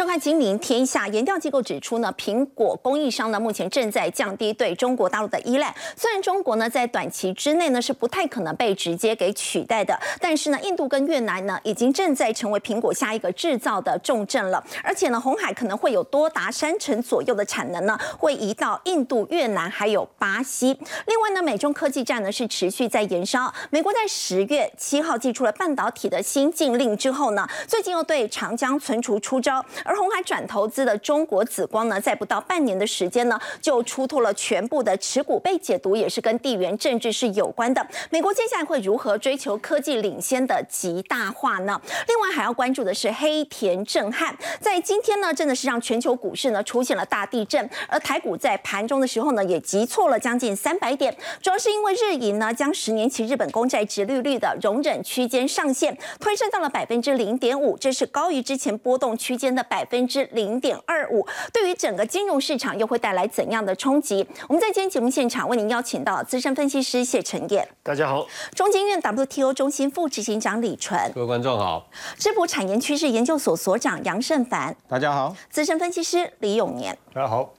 收看《金陵天下》。研调机构指出呢，苹果供应商呢目前正在降低对中国大陆的依赖。虽然中国呢在短期之内呢是不太可能被直接给取代的，但是呢，印度跟越南呢已经正在成为苹果下一个制造的重镇了。而且呢，红海可能会有多达三成左右的产能呢会移到印度、越南还有巴西。另外呢，美中科技战呢是持续在延烧。美国在十月七号寄出了半导体的新禁令之后呢，最近又对长江存储出招。而红海转投资的中国紫光呢，在不到半年的时间呢，就出脱了全部的持股，被解读也是跟地缘政治是有关的。美国接下来会如何追求科技领先的极大化呢？另外还要关注的是黑田震撼，在今天呢，真的是让全球股市呢出现了大地震，而台股在盘中的时候呢，也急挫了将近三百点，主要是因为日银呢将十年期日本公债直利率的容忍区间上限推升到了百分之零点五，这是高于之前波动区间的。百分之零点二五，对于整个金融市场又会带来怎样的冲击？我们在今天节目现场为您邀请到资深分析师谢晨燕，大家好；中金院 WTO 中心副执行长李纯，各位观众好；智普产研趋势研究所所长杨胜凡，大家好；资深分析师李永年，大家好。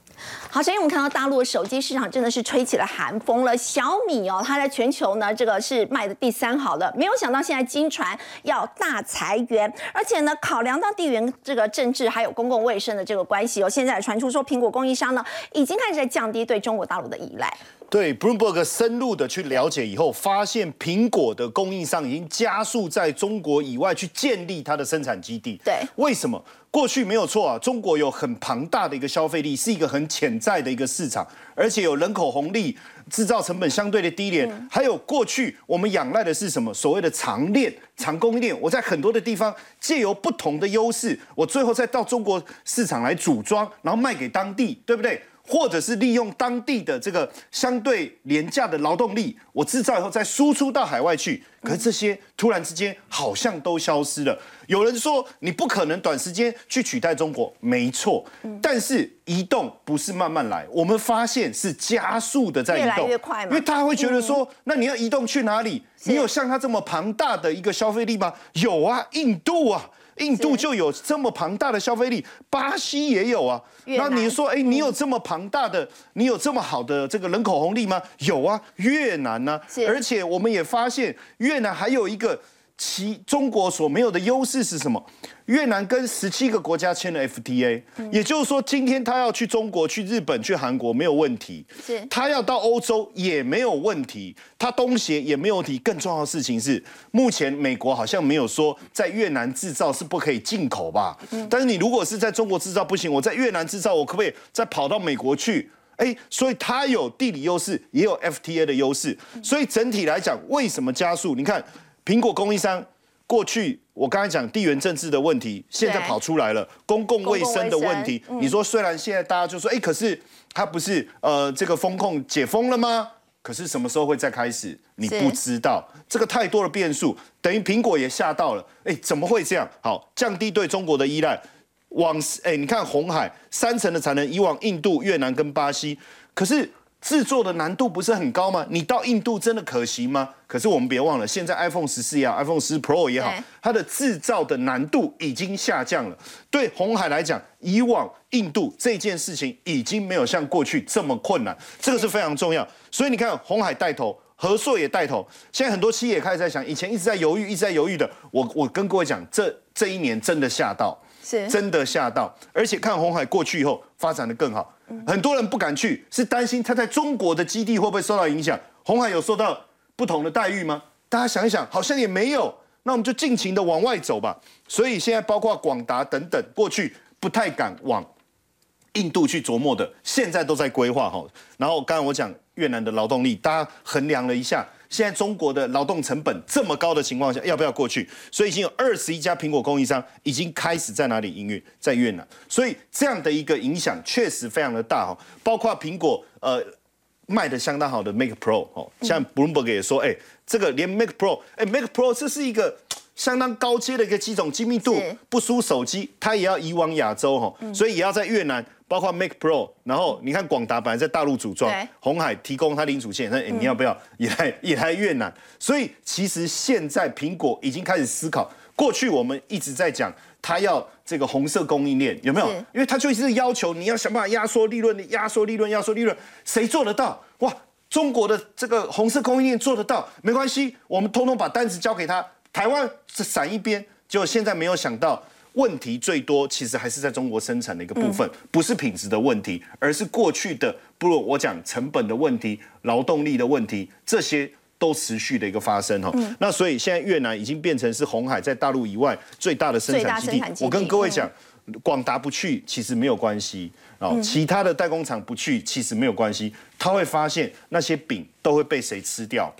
好，所以我们看到大陆的手机市场真的是吹起了寒风了。小米哦，它在全球呢，这个是卖的第三好的。没有想到现在金传要大裁员，而且呢，考量到地缘这个政治还有公共卫生的这个关系哦，现在传出说苹果供应商呢已经开始在降低对中国大陆的依赖。对，Bloomberg 深入的去了解以后，发现苹果的供应商已经加速在中国以外去建立它的生产基地。对，为什么？过去没有错啊，中国有很庞大的一个消费力，是一个很潜在的一个市场，而且有人口红利，制造成本相对的低廉。还有过去我们仰赖的是什么？所谓的长链、长供应链。我在很多的地方借由不同的优势，我最后再到中国市场来组装，然后卖给当地，对不对？或者是利用当地的这个相对廉价的劳动力，我制造以后再输出到海外去。可是这些突然之间好像都消失了。有人说你不可能短时间去取代中国，没错。但是移动不是慢慢来，我们发现是加速的在移动，越来越快因为他会觉得说，那你要移动去哪里？你有像他这么庞大的一个消费力吗？有啊，印度啊。印度就有这么庞大的消费力，巴西也有啊。那你说，哎，你有这么庞大的，你有这么好的这个人口红利吗？有啊，越南呢？而且我们也发现，越南还有一个。其中国所没有的优势是什么？越南跟十七个国家签了 FTA，也就是说，今天他要去中国、去日本、去韩国没有问题，是他要到欧洲也没有问题，他东协也没有问题。更重要的事情是，目前美国好像没有说在越南制造是不可以进口吧？但是你如果是在中国制造不行，我在越南制造，我可不可以再跑到美国去？哎，所以它有地理优势，也有 FTA 的优势。所以整体来讲，为什么加速？你看。苹果供应商过去，我刚才讲地缘政治的问题，现在跑出来了，公共卫生的问题。你说虽然现在大家就说，哎，可是它不是呃这个风控解封了吗？可是什么时候会再开始？你不知道，这个太多的变数，等于苹果也吓到了。哎，怎么会这样？好，降低对中国的依赖，往哎，你看红海三成的产能以往印度、越南跟巴西，可是。制作的难度不是很高吗？你到印度真的可行吗？可是我们别忘了，现在 iPhone 十四也好，iPhone 十 Pro 也好，它的制造的难度已经下降了。对红海来讲，以往印度这件事情已经没有像过去这么困难，这个是非常重要。所以你看，红海带头，和硕也带头，现在很多企业开始在想，以前一直在犹豫，一直在犹豫的，我我跟各位讲，这这一年真的吓到。真的吓到，而且看红海过去以后发展的更好，很多人不敢去，是担心他在中国的基地会不会受到影响。红海有受到不同的待遇吗？大家想一想，好像也没有。那我们就尽情的往外走吧。所以现在包括广达等等，过去不太敢往印度去琢磨的，现在都在规划哈。然后刚才我讲越南的劳动力，大家衡量了一下。现在中国的劳动成本这么高的情况下，要不要过去？所以已经有二十一家苹果供应商已经开始在哪里营运，在越南。所以这样的一个影响确实非常的大哦。包括苹果呃卖的相当好的 Mac Pro 哦，像 Bloomberg 也说，哎，这个连 Mac Pro，哎，Mac Pro 这是一个相当高阶的一个机种，精密度不输手机，它也要移往亚洲哈，所以也要在越南。包括 Make Pro，然后你看广达本来在大陆组装，红海提供它零组件，那你要不要也来也来越南？所以其实现在苹果已经开始思考，过去我们一直在讲它要这个红色供应链，有没有？因为它就一直要求你要想办法压缩利润，压缩利润，压缩利润，谁做得到？哇！中国的这个红色供应链做得到，没关系，我们通通把单子交给他，台湾闪一边。结果现在没有想到，问题最多其实还是在中国生产的一个部分，不是品质的问题，而是过去的，不如我讲成本的问题、劳动力的问题，这些都持续的一个发生哈。那所以现在越南已经变成是红海在大陆以外最大的生产基地。我跟各位讲，广达不去其实没有关系。哦，其他的代工厂不去，其实没有关系。他会发现那些饼都会被谁吃掉？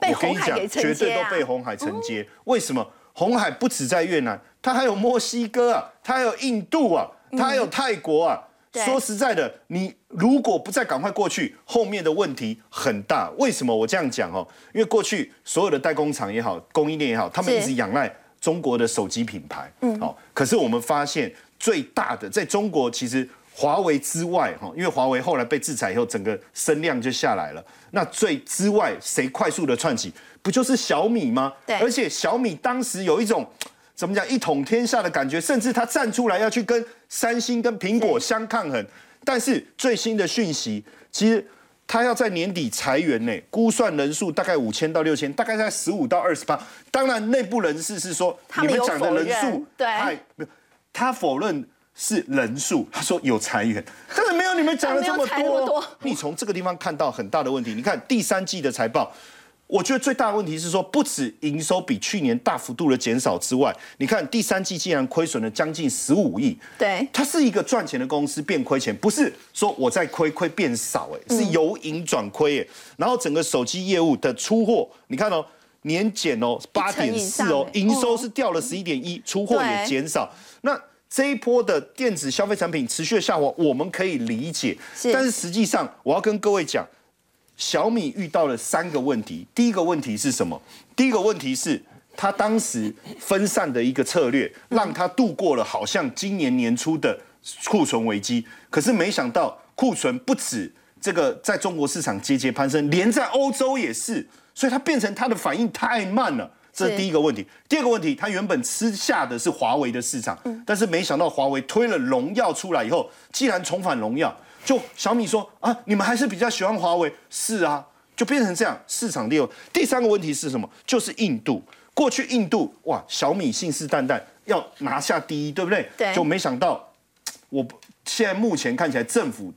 被红海给绝对都被红海承接。为什么？红海不止在越南，它还有墨西哥啊，它还有印度啊，它还有泰国啊。说实在的，你如果不再赶快过去，后面的问题很大。为什么我这样讲哦？因为过去所有的代工厂也好，供应链也好，他们一直仰赖中国的手机品牌。嗯，好。可是我们发现最大的在中国其实。华为之外，哈，因为华为后来被制裁以后，整个声量就下来了。那最之外，谁快速的窜起，不就是小米吗？对。而且小米当时有一种怎么讲一统天下的感觉，甚至他站出来要去跟三星、跟苹果相抗衡。但是最新的讯息，其实他要在年底裁员呢，估算人数大概五千到六千，大概在十五到二十八。当然，内部人士是说，你们讲的人数太没有，他否认。是人数，他说有裁员，但是没有你们讲的这么多。你从这个地方看到很大的问题。你看第三季的财报，我觉得最大的问题是说，不止营收比去年大幅度的减少之外，你看第三季竟然亏损了将近十五亿。对，它是一个赚钱的公司变亏钱，不是说我在亏亏变少，哎，是由盈转亏，哎。然后整个手机业务的出货，你看哦，年减哦八点四哦，营收是掉了十一点一，出货也减少。那这一波的电子消费产品持续的下滑，我们可以理解。但是实际上，我要跟各位讲，小米遇到了三个问题。第一个问题是什么？第一个问题是，他当时分散的一个策略，让他度过了好像今年年初的库存危机。可是没想到，库存不止这个在中国市场节节攀升，连在欧洲也是，所以它变成它的反应太慢了。这是第一个问题。第二个问题，他原本吃下的是华为的市场，但是没想到华为推了荣耀出来以后，既然重返荣耀，就小米说啊，你们还是比较喜欢华为，是啊，就变成这样市场利用。第三个问题是什么？就是印度。过去印度哇，小米信誓旦旦要拿下第一，对不对？对。就没想到，我现在目前看起来政府。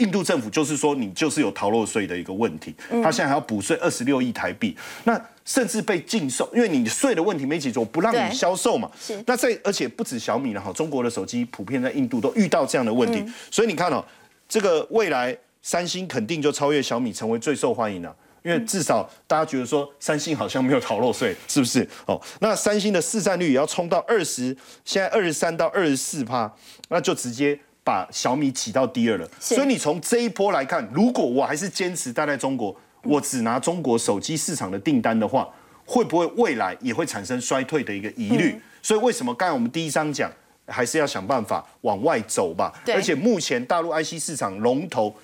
印度政府就是说，你就是有逃漏税的一个问题，他现在还要补税二十六亿台币，那甚至被禁售，因为你税的问题没解决，我不让你销售嘛。是。那在而且不止小米了哈，中国的手机普遍在印度都遇到这样的问题，所以你看哦，这个未来三星肯定就超越小米，成为最受欢迎的，因为至少大家觉得说三星好像没有逃漏税，是不是？哦，那三星的市占率也要冲到二十，现在二十三到二十四趴，那就直接。把小米挤到第二了，所以你从这一波来看，如果我还是坚持待在中国，我只拿中国手机市场的订单的话，会不会未来也会产生衰退的一个疑虑？所以为什么刚才我们第一章讲，还是要想办法往外走吧？而且目前大陆 IC 市场龙头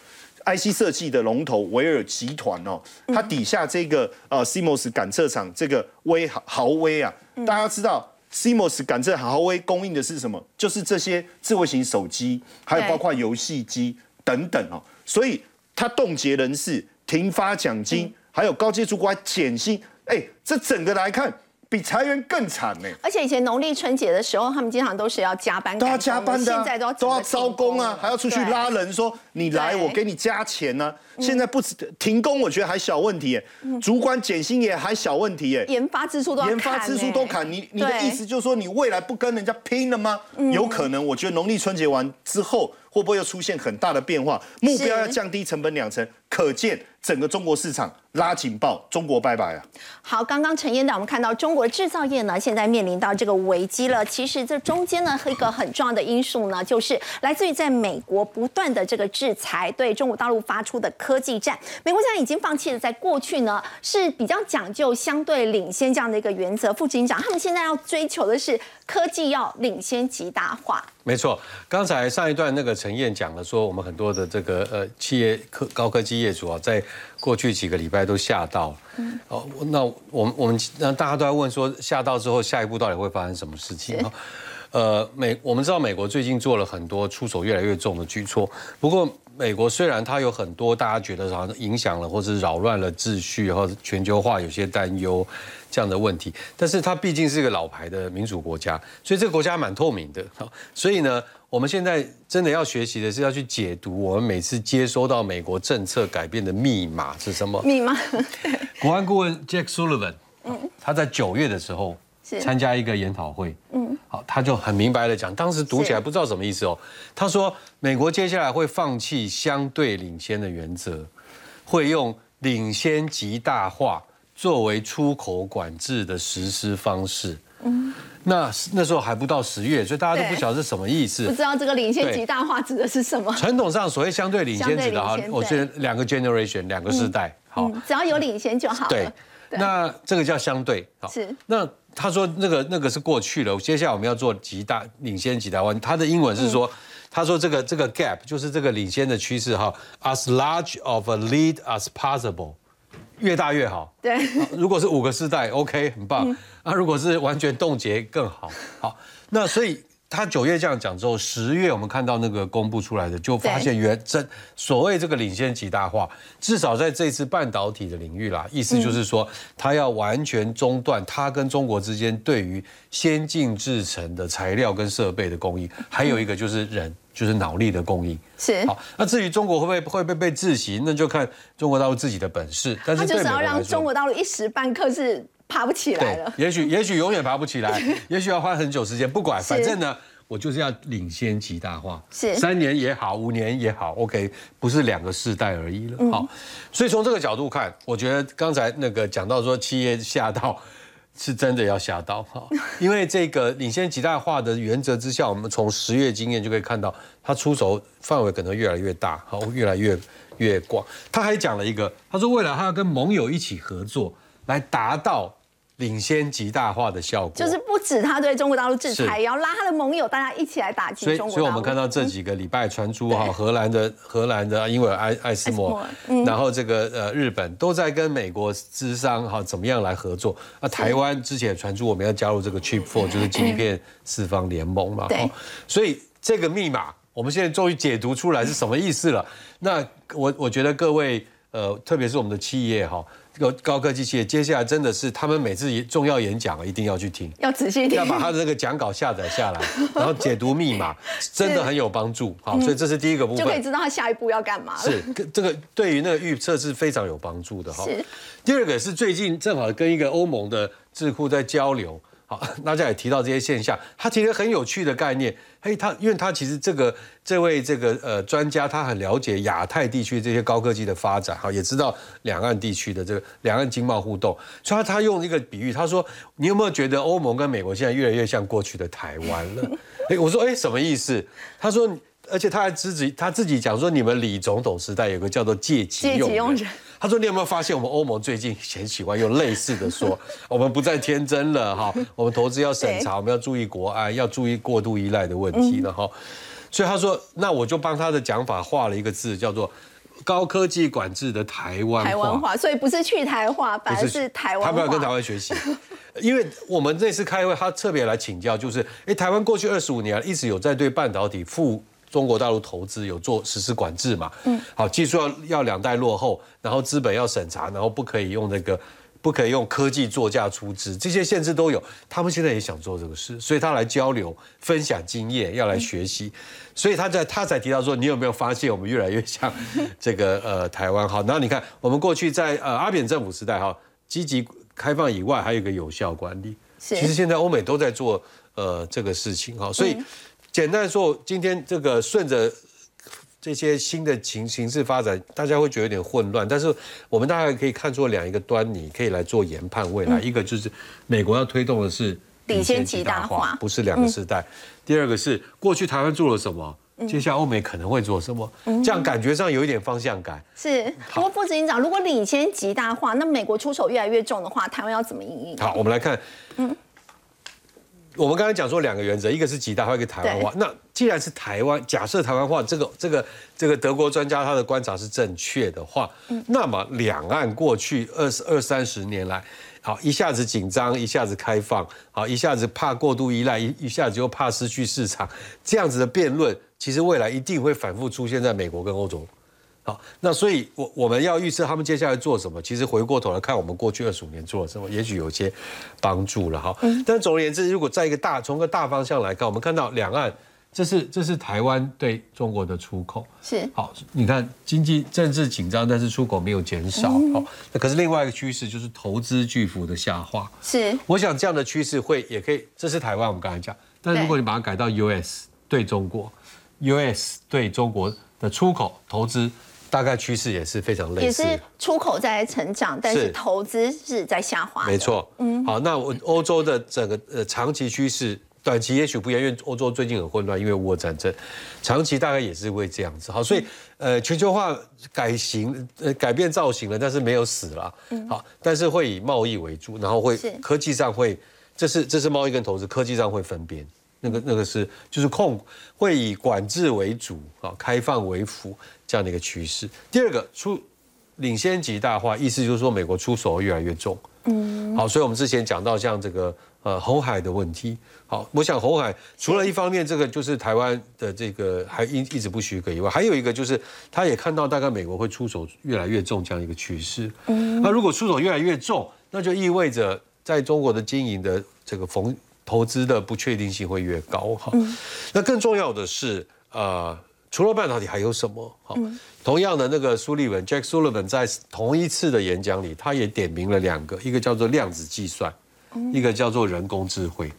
，IC 设计的龙头维尔集团哦，它底下这个呃 CMOS 感测厂这个威豪威啊，大家知道。CMOS 感测豪威供应的是什么？就是这些智慧型手机，还有包括游戏机等等哦。所以它冻结人事、停发奖金，还有高阶主管减薪。哎，这整个来看。比裁员更惨呢！而且以前农历春节的时候，他们经常都是要加班，都要加班的，现在都要都要招工啊，还要出去拉人，说你来我给你加钱呢。现在不止停工，我觉得还小问题，主管减薪也还小问题，耶。研发支出都研发支出都砍，你你的意思就是说你未来不跟人家拼了吗？有可能，我觉得农历春节完之后。会不会又出现很大的变化？目标要降低成本两成，可见整个中国市场拉警报，中国拜拜啊！好，刚刚陈燕导，我们看到中国制造业呢，现在面临到这个危机了。其实这中间呢，一个很重要的因素呢，就是来自于在美国不断的这个制裁对中国大陆发出的科技战。美国现在已经放弃了在过去呢是比较讲究相对领先这样的一个原则。副警长，他们现在要追求的是科技要领先极大化。没错，刚才上一段那个陈燕讲了，说我们很多的这个呃企业科高科技业主啊，在过去几个礼拜都吓到。哦，那我们我们那大家都在问说，吓到之后下一步到底会发生什么事情啊？呃，美我们知道美国最近做了很多出手越来越重的举措，不过美国虽然它有很多大家觉得好像影响了或是扰乱了秩序，或者全球化有些担忧这样的问题，但是它毕竟是一个老牌的民主国家，所以这个国家蛮透明的。好，所以呢，我们现在真的要学习的是要去解读我们每次接收到美国政策改变的密码是什么。密码，国安顾问 Jack Sullivan，嗯，他在九月的时候参加一个研讨会，嗯，好，他就很明白的讲，当时读起来不知道什么意思哦。他说，美国接下来会放弃相对领先的原则，会用领先极大化作为出口管制的实施方式。嗯，那那时候还不到十月，所以大家都不晓得是什么意思，不知道这个领先极大化指的是什么。传统上所谓相对领先指的哈，我觉得两个 generation 两个世代，好，只要有领先就好了。对，那这个叫相对，好，是那。他说那个那个是过去了，接下来我们要做极大领先极大化。他的英文是说，他说这个这个 gap 就是这个领先的趋势哈，as large of a lead as possible，越大越好。对，如果是五个世代，OK，很棒。啊，如果是完全冻结更好。好，那所以。他九月这样讲之后，十月我们看到那个公布出来的，就发现原真所谓这个领先极大化，至少在这次半导体的领域啦，意思就是说，他要完全中断他跟中国之间对于先进制成的材料跟设备的供应，还有一个就是人，就是脑力的供应。是好，那至于中国会不会会不会被窒息，那就看中国大陆自己的本事。但是他就是要让中国大陆一时半刻是。爬不起来了，也许也许永远爬不起来，也许要花很久时间，不管，反正呢，我就是要领先极大化，是三年也好，五年也好，OK，不是两个世代而已了，好，所以从这个角度看，我觉得刚才那个讲到说企业吓到，是真的要吓到，哈，因为这个领先极大化的原则之下，我们从十月经验就可以看到，他出手范围可能越来越大，好，越来越越广。他还讲了一个，他说未来他要跟盟友一起合作。来达到领先极大化的效果，就是不止他对中国大陆制裁，也要拉他的盟友，大家一起来打击中国。所以，所以我们看到这几个礼拜传出哈，荷兰的荷兰的英伟尔艾艾斯摩，然后这个呃日本都在跟美国资商哈怎么样来合作。那台湾之前传出我们要加入这个 Chip Four，就是晶片四方联盟嘛。对。所以这个密码我们现在终于解读出来是什么意思了。那我我觉得各位呃，特别是我们的企业哈。这个高科技企业接下来真的是他们每次重要演讲一定要去听，要仔细听，要把他的那个讲稿下载下来，然后解读密码，真的很有帮助。好，所以这是第一个部分，就可以知道他下一步要干嘛了。是，这个对于那个预测是非常有帮助的哈。第二个是最近正好跟一个欧盟的智库在交流。好，大家也提到这些现象，他提了很有趣的概念。嘿，他因为他其实这个这位这个呃专家，他很了解亚太地区这些高科技的发展，哈，也知道两岸地区的这个两岸经贸互动，所以他他用一个比喻，他说：“你有没有觉得欧盟跟美国现在越来越像过去的台湾了？” 哎，我说：“哎，什么意思？”他说：“而且他还自己他自己讲说，你们李总统时代有个叫做借机用人。”他说：“你有没有发现，我们欧盟最近很喜欢用类似的说，我们不再天真了哈，我们投资要审查，我们要注意国安，要注意过度依赖的问题了哈。所以他说，那我就帮他的讲法画了一个字，叫做高科技管制的台湾台湾话。所以不是去台化，反而是台湾。他不要跟台湾学习，因为我们这次开会，他特别来请教，就是哎，台湾过去二十五年一直有在对半导体负。”中国大陆投资有做实施管制嘛？嗯，好，技术要要两代落后，然后资本要审查，然后不可以用那个，不可以用科技作价出资，这些限制都有。他们现在也想做这个事，所以他来交流、分享经验，要来学习。所以他在他才提到说，你有没有发现我们越来越像这个呃台湾？好，然后你看我们过去在呃阿扁政府时代哈，积极开放以外，还有一个有效管理。其实现在欧美都在做呃这个事情哈，所以。简单说，今天这个顺着这些新的情形势发展，大家会觉得有点混乱。但是我们大概可以看出两一个端倪，可以来做研判未来。一个就是美国要推动的是领先极大化，不是两个时代。第二个是过去台湾做了什么，接下来欧美可能会做什么，这样感觉上有一点方向感。是。不过副执行长，如果领先极大化，那美国出手越来越重的话，台湾要怎么应对？好，我们来看。嗯。我们刚才讲说两个原则，一个是极大化，一个台湾化。那既然是台湾，假设台湾化，这个这个这个德国专家他的观察是正确的话，那么两岸过去二十二三十年来，好一下子紧张，一下子开放，好一下子怕过度依赖，一一下子又怕失去市场，这样子的辩论，其实未来一定会反复出现在美国跟欧洲。好，那所以，我我们要预测他们接下来做什么。其实回过头来看，我们过去二十五年做了什么，也许有些帮助了哈。但总而言之，如果在一个大从个大方向来看，我们看到两岸，这是这是台湾对中国的出口是好。你看经济政治紧张，但是出口没有减少。好，那可是另外一个趋势就是投资巨幅的下滑。是，我想这样的趋势会也可以，这是台湾我们刚才讲。但如果你把它改到 US 对中国，US 对中国的出口投资。大概趋势也是非常类似，也是出口在成长，但是投资是在下滑。没错，嗯，好，那我欧洲的整个呃长期趋势，短期也许不一样，因为欧洲最近很混乱，因为乌俄战争，长期大概也是会这样子。好，所以呃全球化改型呃改变造型了，但是没有死了，好，但是会以贸易为主，然后会科技上会，这是这是贸易跟投资，科技上会分边。那个那个是就是控会以管制为主啊，开放为辅这样的一个趋势。第二个出领先极大化，意思就是说美国出手越来越重。嗯，好，所以我们之前讲到像这个呃红海的问题，好，我想红海除了一方面这个就是台湾的这个还一一直不许可以外，还有一个就是他也看到大概美国会出手越来越重这样一个趋势。嗯，那如果出手越来越重，那就意味着在中国的经营的这个逢。投资的不确定性会越高哈，那更重要的是，呃，除了半导体还有什么？好，同样的那个苏利文 Jack Sullivan 在同一次的演讲里，他也点名了两个，一个叫做量子计算，一个叫做人工智慧。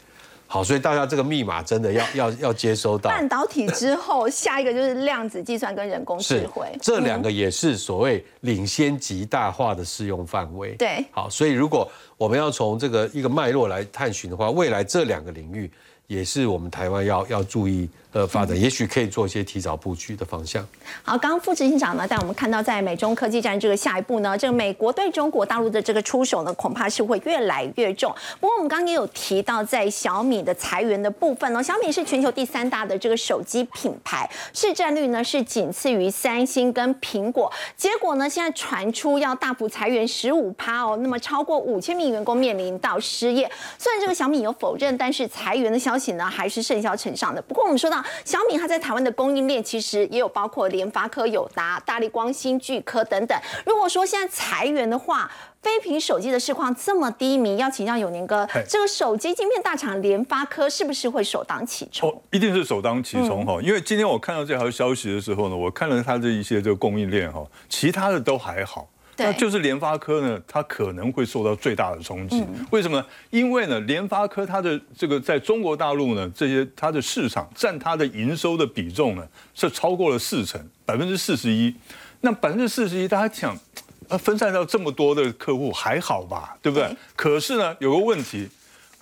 好，所以大家这个密码真的要要要接收到。半导体之后，下一个就是量子计算跟人工智慧，这两个也是所谓领先极大化的适用范围。对，好，所以如果我们要从这个一个脉络来探寻的话，未来这两个领域也是我们台湾要要注意。的发展，也许可以做一些提早布局的方向。好，刚刚副执行长呢带我们看到，在美中科技战这个下一步呢，这个美国对中国大陆的这个出手呢，恐怕是会越来越重。不过我们刚刚也有提到，在小米的裁员的部分呢，小米是全球第三大的这个手机品牌，市占率呢是仅次于三星跟苹果。结果呢，现在传出要大幅裁员十五趴哦，那么超过五千名员工面临到失业。虽然这个小米有否认，但是裁员的消息呢还是甚嚣尘上的。不过我们说到。小米它在台湾的供应链其实也有包括联发科、友达、大力光、新巨科等等。如果说现在裁员的话，非屏手机的市况这么低迷，要请教永年哥，这个手机晶片大厂联发科是不是会首当其冲？哦，一定是首当其冲哈，因为今天我看到这条消息的时候呢，我看了它的一些这个供应链哈，其他的都还好。那就是联发科呢，它可能会受到最大的冲击。为什么呢？因为呢，联发科它的这个在中国大陆呢，这些它的市场占它的营收的比重呢，是超过了四成，百分之四十一。那百分之四十一，大家想，呃，分散到这么多的客户还好吧？对不对？可是呢，有个问题，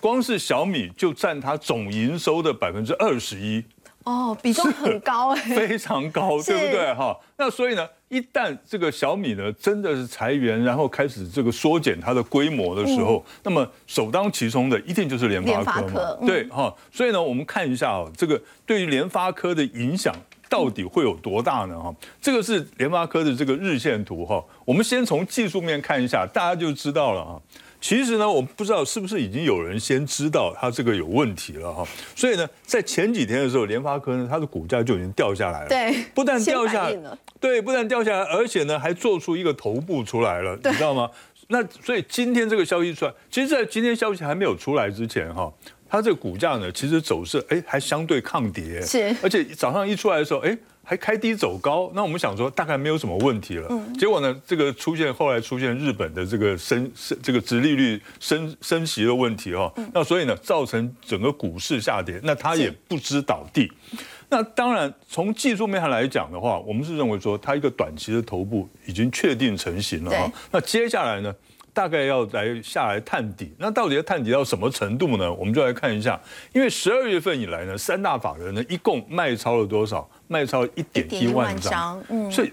光是小米就占它总营收的百分之二十一。哦，比重很高 哎，非常高，对不对哈？那所以呢，一旦这个小米呢真的是裁员，然后开始这个缩减它的规模的时候，那么首当其冲的一定就是联发科嘛，对哈。所以呢，我们看一下哦，这个对于联发科的影响到底会有多大呢？哈，这个是联发科的这个日线图哈。我们先从技术面看一下，大家就知道了啊。其实呢，我不知道是不是已经有人先知道它这个有问题了哈，所以呢，在前几天的时候，联发科呢，它的股价就已经掉下来了。对，不但掉下，对，不但掉下来，而且呢，还做出一个头部出来了，你知道吗？那所以今天这个消息出来，其实，在今天消息还没有出来之前哈，它这个股价呢，其实走势哎还相对抗跌，是，而且早上一出来的时候，哎。还开低走高，那我们想说大概没有什么问题了。结果呢，这个出现后来出现日本的这个升升这个殖利率升升息的问题哈，那所以呢造成整个股市下跌，那它也不知倒地。那当然从技术面上来讲的话，我们是认为说它一个短期的头部已经确定成型了哈。那接下来呢？大概要来下来探底，那到底要探底到什么程度呢？我们就来看一下，因为十二月份以来呢，三大法人呢一共卖超了多少？卖超一点一万张，嗯，所以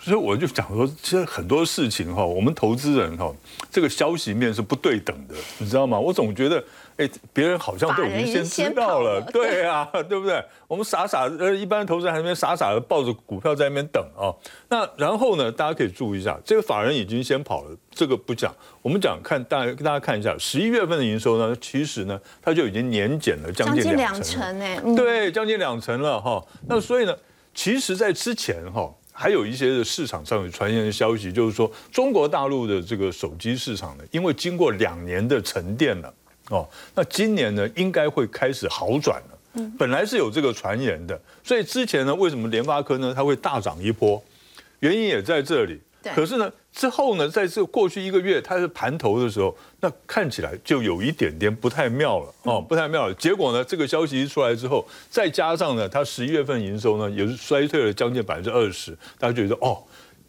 所以我就讲说，其实很多事情哈，我们投资人哈，这个消息面是不对等的，你知道吗？我总觉得。哎，别人好像都已经先知道了，对啊，对不对？我们傻傻呃，一般投资人还那边傻傻的抱着股票在那边等啊。那然后呢，大家可以注意一下，这个法人已经先跑了，这个不讲。我们讲看大跟大家看一下，十一月份的营收呢，其实呢，它就已经年减了将近两成，哎，对，将近两成了哈。那所以呢，其实，在之前哈，还有一些的市场上有传言的消息，就是说中国大陆的这个手机市场呢，因为经过两年的沉淀了。哦，那今年呢，应该会开始好转了。嗯，本来是有这个传言的，所以之前呢，为什么联发科呢，它会大涨一波？原因也在这里。可是呢，之后呢，在这过去一个月，它是盘头的时候，那看起来就有一点点不太妙了。哦，不太妙了。结果呢，这个消息一出来之后，再加上呢，它十一月份营收呢，也是衰退了将近百分之二十，大家觉得哦。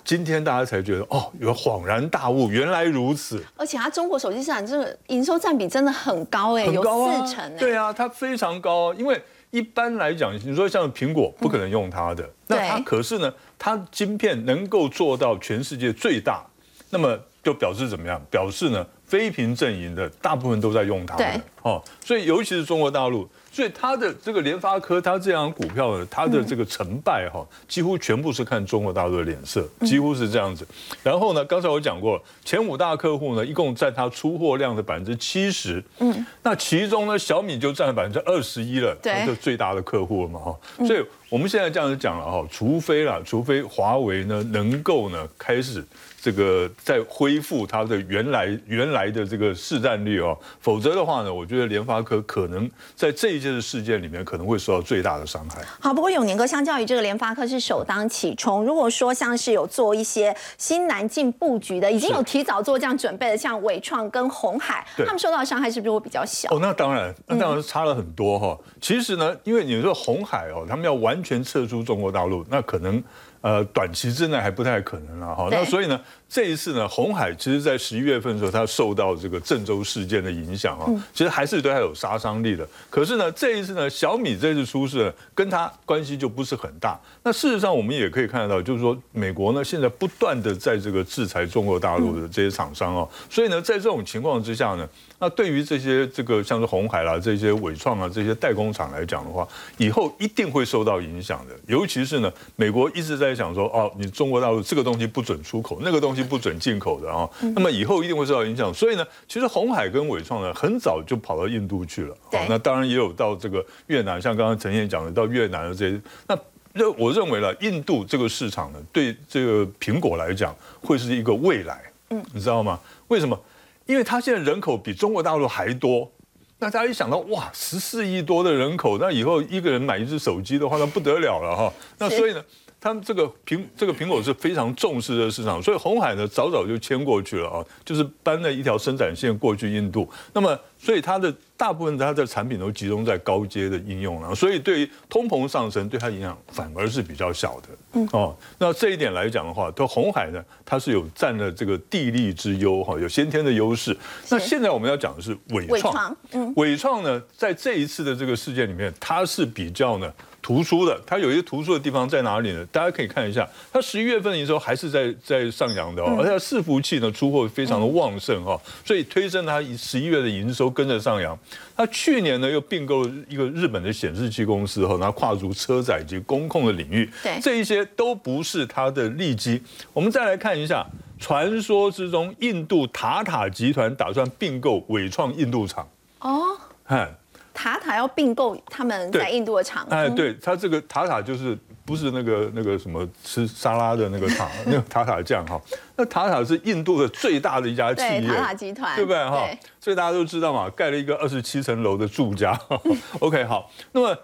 今天大家才觉得哦，有恍然大悟，原来如此。而且它中国手机市场这个营收占比真的很高哎，有四成。对啊，它非常高。因为一般来讲，你说像苹果不可能用它的，那它可是呢，它晶片能够做到全世界最大，那么就表示怎么样？表示呢，非屏阵营的大部分都在用它。对，哦，所以尤其是中国大陆。所以它的这个联发科，它这样股票呢，它的这个成败哈，几乎全部是看中国大陆的脸色，几乎是这样子。然后呢，刚才我讲过，前五大客户呢，一共占它出货量的百分之七十。嗯，那其中呢，小米就占了百分之二十一了，对，就最大的客户了嘛哈。所以我们现在这样子讲了哈，除非啦，除非华为呢能够呢开始。这个在恢复它的原来原来的这个市占率哦，否则的话呢，我觉得联发科可能在这一件的事件里面可能会受到最大的伤害。好，不过永年哥，相较于这个联发科是首当其冲，如果说像是有做一些新南进布局的，已经有提早做这样准备的，像伟创跟红海，他们受到的伤害是不是会比较小？哦，那当然，那当然差了很多哈。其实呢，因为你说红海哦，他们要完全撤出中国大陆，那可能。呃，短期之内还不太可能了哈。那所以呢，这一次呢，红海其实在十一月份的时候，它受到这个郑州事件的影响啊，其实还是对它有杀伤力的。可是呢，这一次呢，小米这次出事，跟它关系就不是很大。那事实上，我们也可以看得到，就是说，美国呢现在不断的在这个制裁中国大陆的这些厂商哦。所以呢，在这种情况之下呢。那对于这些这个像是红海啦、这些伟创啊、这些代工厂来讲的话，以后一定会受到影响的。尤其是呢，美国一直在想说，哦，你中国大陆这个东西不准出口，那个东西不准进口的啊，那么以后一定会受到影响。所以呢，其实红海跟伟创呢，很早就跑到印度去了。对。那当然也有到这个越南，像刚刚陈燕讲的，到越南的这些。那认我认为了，印度这个市场呢，对这个苹果来讲，会是一个未来。嗯。你知道吗？为什么？因为它现在人口比中国大陆还多，那大家一想到哇，十四亿多的人口，那以后一个人买一只手机的话，那不得了了哈。那所以呢，他们这个苹这个苹果是非常重视这个市场，所以红海呢早早就迁过去了啊，就是搬了一条生产线过去印度。那么。所以它的大部分它的产品都集中在高阶的应用了，所以对于通膨上升对它影响反而是比较小的。嗯哦，那这一点来讲的话，它红海呢，它是有占了这个地利之优哈，有先天的优势。那现在我们要讲的是伟创，嗯，伟创呢，在这一次的这个事件里面，它是比较呢。突出的，它有一些突出的地方在哪里呢？大家可以看一下，它十一月份的时候还是在在上扬的哦，而且伺服器呢出货非常的旺盛哈，所以推升它十一月的营收跟着上扬。它去年呢又并购一个日本的显示器公司哈，然后跨足车载及工控的领域，对，这一些都不是它的利基。我们再来看一下，传说之中印度塔塔集团打算并购伟创印度厂哦，嗨。塔塔要并购他们在印度的厂，哎，对，他这个塔塔就是不是那个那个什么吃 沙拉的那个厂，那个塔塔酱哈，那塔塔是印度的最大的一家企业，塔塔集团，对不对哈？所以大家都知道嘛，盖了一个二十七层楼的住家。OK，好，那么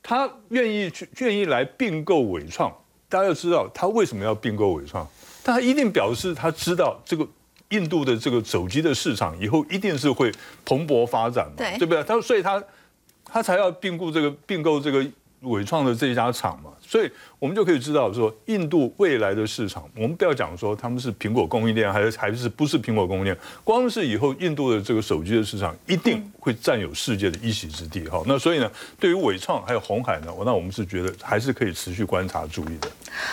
他愿意去愿意来并购伟创，大家要知道他为什么要并购伟创，他一定表示他知道这个。印度的这个手机的市场以后一定是会蓬勃发展嘛，对对不对？他所以他他才要并购这个并购这个伟创的这家厂嘛。所以我们就可以知道说，印度未来的市场，我们不要讲说他们是苹果供应链，还是还是不是苹果供应链，光是以后印度的这个手机的市场，一定会占有世界的一席之地。哈，那所以呢，对于伟创还有红海呢，那我们是觉得还是可以持续观察注意的。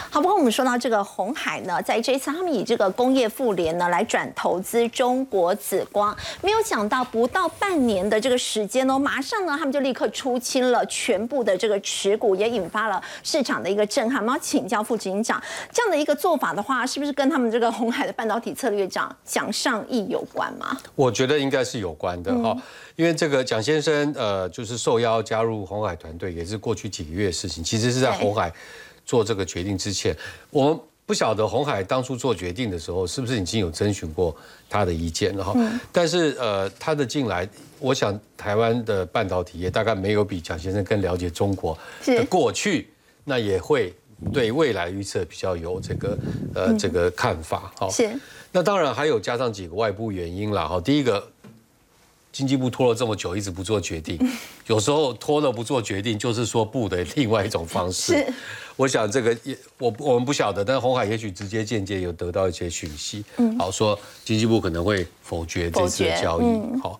好，不过我们说到这个红海呢，在这一次他们以这个工业妇联呢来转投资中国紫光，没有想到不到半年的这个时间哦，马上呢他们就立刻出清了全部的这个持股，也引发了市场的一个震撼。我们要请教副执行长，这样的一个做法的话，是不是跟他们这个红海的半导体策略长蒋尚义有关吗？我觉得应该是有关的哈，因为这个蒋先生呃，就是受邀加入红海团队，也是过去几个月的事情，其实是在红海。做这个决定之前，我们不晓得红海当初做决定的时候是不是已经有征询过他的意见了哈。但是呃，他的进来，我想台湾的半导体业大概没有比蒋先生更了解中国的过去，那也会对未来预测比较有这个呃这个看法哈。是。那当然还有加上几个外部原因了哈。第一个。经济部拖了这么久，一直不做决定，有时候拖了不做决定，就是说不的另外一种方式。我想这个也我我们不晓得，但是红海也许直接间接有得到一些讯息，好说经济部可能会否决这次交易。好，